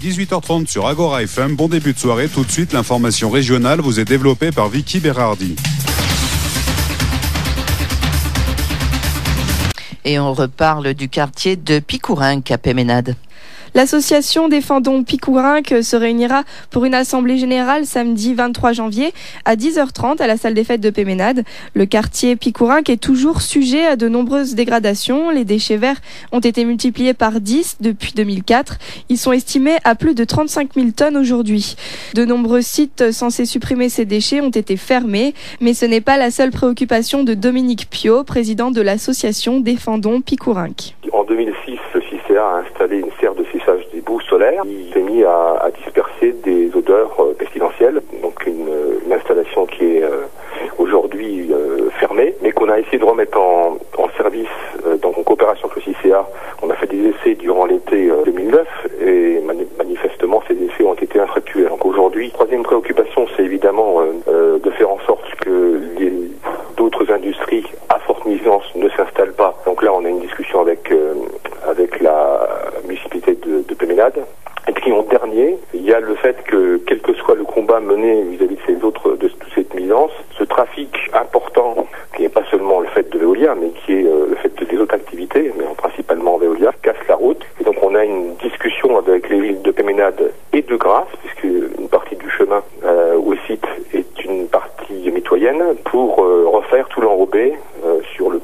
18h30 sur Agora FM. Bon début de soirée. Tout de suite, l'information régionale vous est développée par Vicky Berardi. Et on reparle du quartier de Picourin, Capéménade. L'association Défendons Picourinque se réunira pour une assemblée générale samedi 23 janvier à 10h30 à la salle des fêtes de Péménade. Le quartier Picourinque est toujours sujet à de nombreuses dégradations. Les déchets verts ont été multipliés par 10 depuis 2004. Ils sont estimés à plus de 35 000 tonnes aujourd'hui. De nombreux sites censés supprimer ces déchets ont été fermés, mais ce n'est pas la seule préoccupation de Dominique Pio, président de l'association Défendons Picourinque. En 2006, a installé une serre de séchage des boues solaires qui s'est mis à, disperser des odeurs euh, pestilentielles. Donc une, installation qui est euh, aujourd'hui euh, fermée, mais qu'on a essayé de remettre en, service dans en coopération avec le CICA. On a fait des essais durant l'été 2009 et manifestement ces essais ont été infructueux. Donc aujourd'hui, troisième préoccupation, c'est évidemment de faire en sorte que d'autres industries à forte s'installent pas. Donc là, on a une discussion avec avec la municipalité de, de Péménade. Et puis en dernier, il y a le fait que, quel que soit le combat mené vis-à-vis de ces autres, de toute cette nuisance, ce trafic important, qui n'est pas seulement le fait de l'éolien, mais qui est euh, le fait de, des autres activités, mais principalement Veolia, casse la route. Et donc on a une discussion avec les villes de Péménade et de Grasse, puisque une partie du chemin euh, au site est une partie mitoyenne, pour euh, refaire tout l'enrobé sur le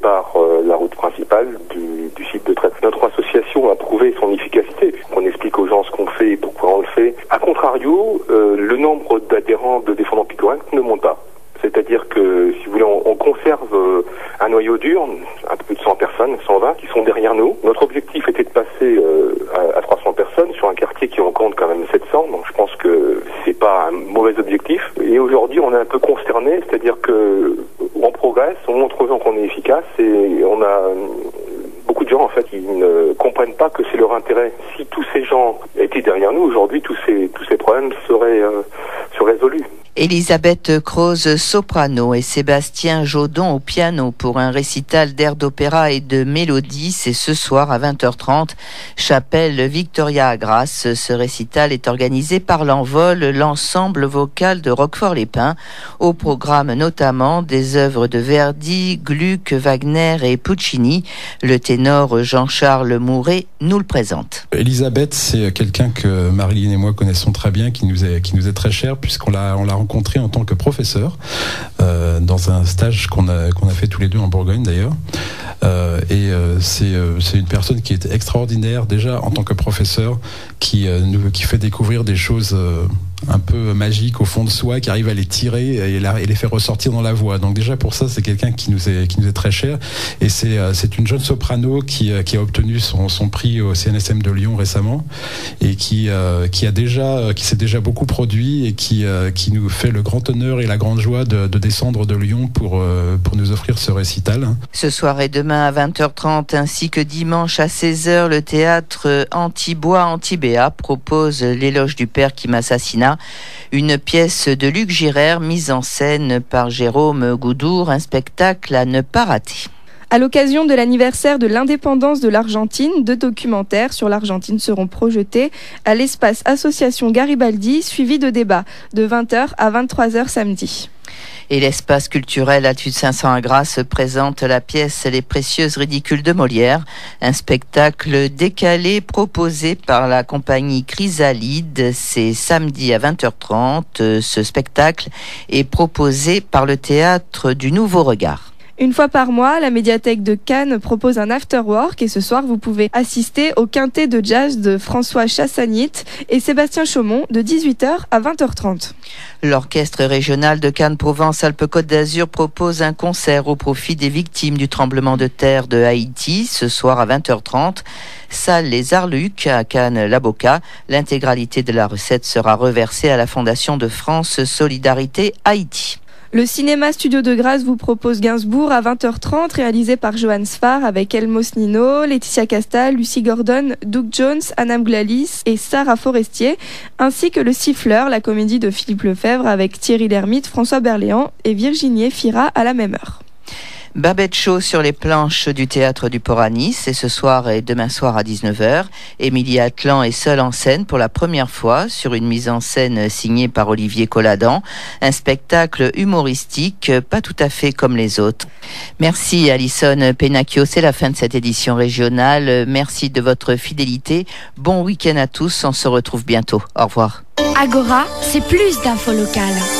8 sépare la route principale du, du site de traite. Notre association a prouvé son efficacité. On explique aux gens ce qu'on fait et pourquoi on le fait. A contrario, euh, le nombre d'adhérents de défendants Picorin ne monte pas. C'est-à-dire que, si vous voulez, on, conserve euh, un noyau dur, un peu plus de 100 personnes, 120, qui sont derrière nous. Notre objectif était de passer euh, à, à, 300 personnes sur un quartier qui en compte quand même 700, donc je pense que c'est pas un mauvais objectif. Et aujourd'hui, on est un peu consterné, c'est-à-dire que gens qu'on est efficace et on a beaucoup de gens en fait qui ne comprennent pas que c'est leur intérêt. Si tous ces gens étaient derrière nous aujourd'hui, tous ces tous ces problèmes seraient euh, seraient résolus. Elisabeth Croze soprano et Sébastien Jodon au piano pour un récital d'air d'opéra et de mélodie. C'est ce soir à 20h30, chapelle Victoria à Grasse. Ce récital est organisé par l'Envol, l'ensemble vocal de Roquefort-les-Pins, au programme notamment des œuvres de Verdi, Gluck, Wagner et Puccini. Le ténor Jean-Charles Mouret nous le présente. Elisabeth, c'est quelqu'un que Marilyn et moi connaissons très bien, qui nous est, très cher puisqu'on l'a, l'a rencontré en tant que professeur euh, dans un stage qu'on a, a fait tous les deux en Bourgogne d'ailleurs. Euh, et euh, c'est, c'est une personne qui est extraordinaire déjà en tant que professeur, qui, nous, qui fait découvrir des choses un peu magique au fond de soi, qui arrive à les tirer et, les faire ressortir dans la voix. Donc déjà pour ça, c'est quelqu'un qui nous est très cher. Et c'est euh, c'est une jeune soprano qui, euh, a obtenu son, prix au CNSM de Lyon récemment et qui euh, a déjà qui s'est déjà beaucoup produit et qui nous fait le grand honneur et la grande joie de, de descendre de Lyon pour pour nous offrir ce récital. Ce soir et demain à 20h30 ainsi que dimanche à 16h, le théâtre Antibois Antibéa propose l'éloge du père qui m'assassina une pièce de Luc Girard mise en scène par Jérôme Goudour, un spectacle à ne pas rater. À l'occasion de l'anniversaire de l'indépendance de l'Argentine, deux documentaires sur l'Argentine seront projetés à l'espace Association Garibaldi, suivi de débats de 20h à 23h samedi. Et l'espace culturel Altitude 500 à Grasse présente la pièce Les précieuses ridicules de Molière, un spectacle décalé proposé par la compagnie Chrysalide. C'est samedi à 20h30. Ce spectacle est proposé par le théâtre du Nouveau Regard. Une fois par mois, la médiathèque de Cannes propose un afterwork et ce soir, vous pouvez assister au quintet de jazz de François Chassagnit et Sébastien Chaumont de 18h à 20h30. L'orchestre régional de Cannes-Provence-Alpes-Côte d'Azur propose un concert au profit des victimes du tremblement de terre de Haïti ce soir à 20h30. Salle Les Arlucs à Cannes-Laboca. L'intégralité de la recette sera reversée à la Fondation de France Solidarité Haïti. Le cinéma Studio de Grâce vous propose Gainsbourg à 20h30, réalisé par Johan Sfar avec Elmos Nino, Laetitia Castal, Lucy Gordon, Doug Jones, Anna Glalis et Sarah Forestier, ainsi que Le Siffleur, la comédie de Philippe Lefebvre avec Thierry Lhermitte, François Berléand et Virginie Fira à la même heure. Babette Show sur les planches du théâtre du Nice, et ce soir et demain soir à 19h. Émilie Atlan est seule en scène pour la première fois sur une mise en scène signée par Olivier Colladan. Un spectacle humoristique, pas tout à fait comme les autres. Merci Alison Penacchio, c'est la fin de cette édition régionale. Merci de votre fidélité. Bon week-end à tous, on se retrouve bientôt. Au revoir. Agora, c'est plus d'infos locales.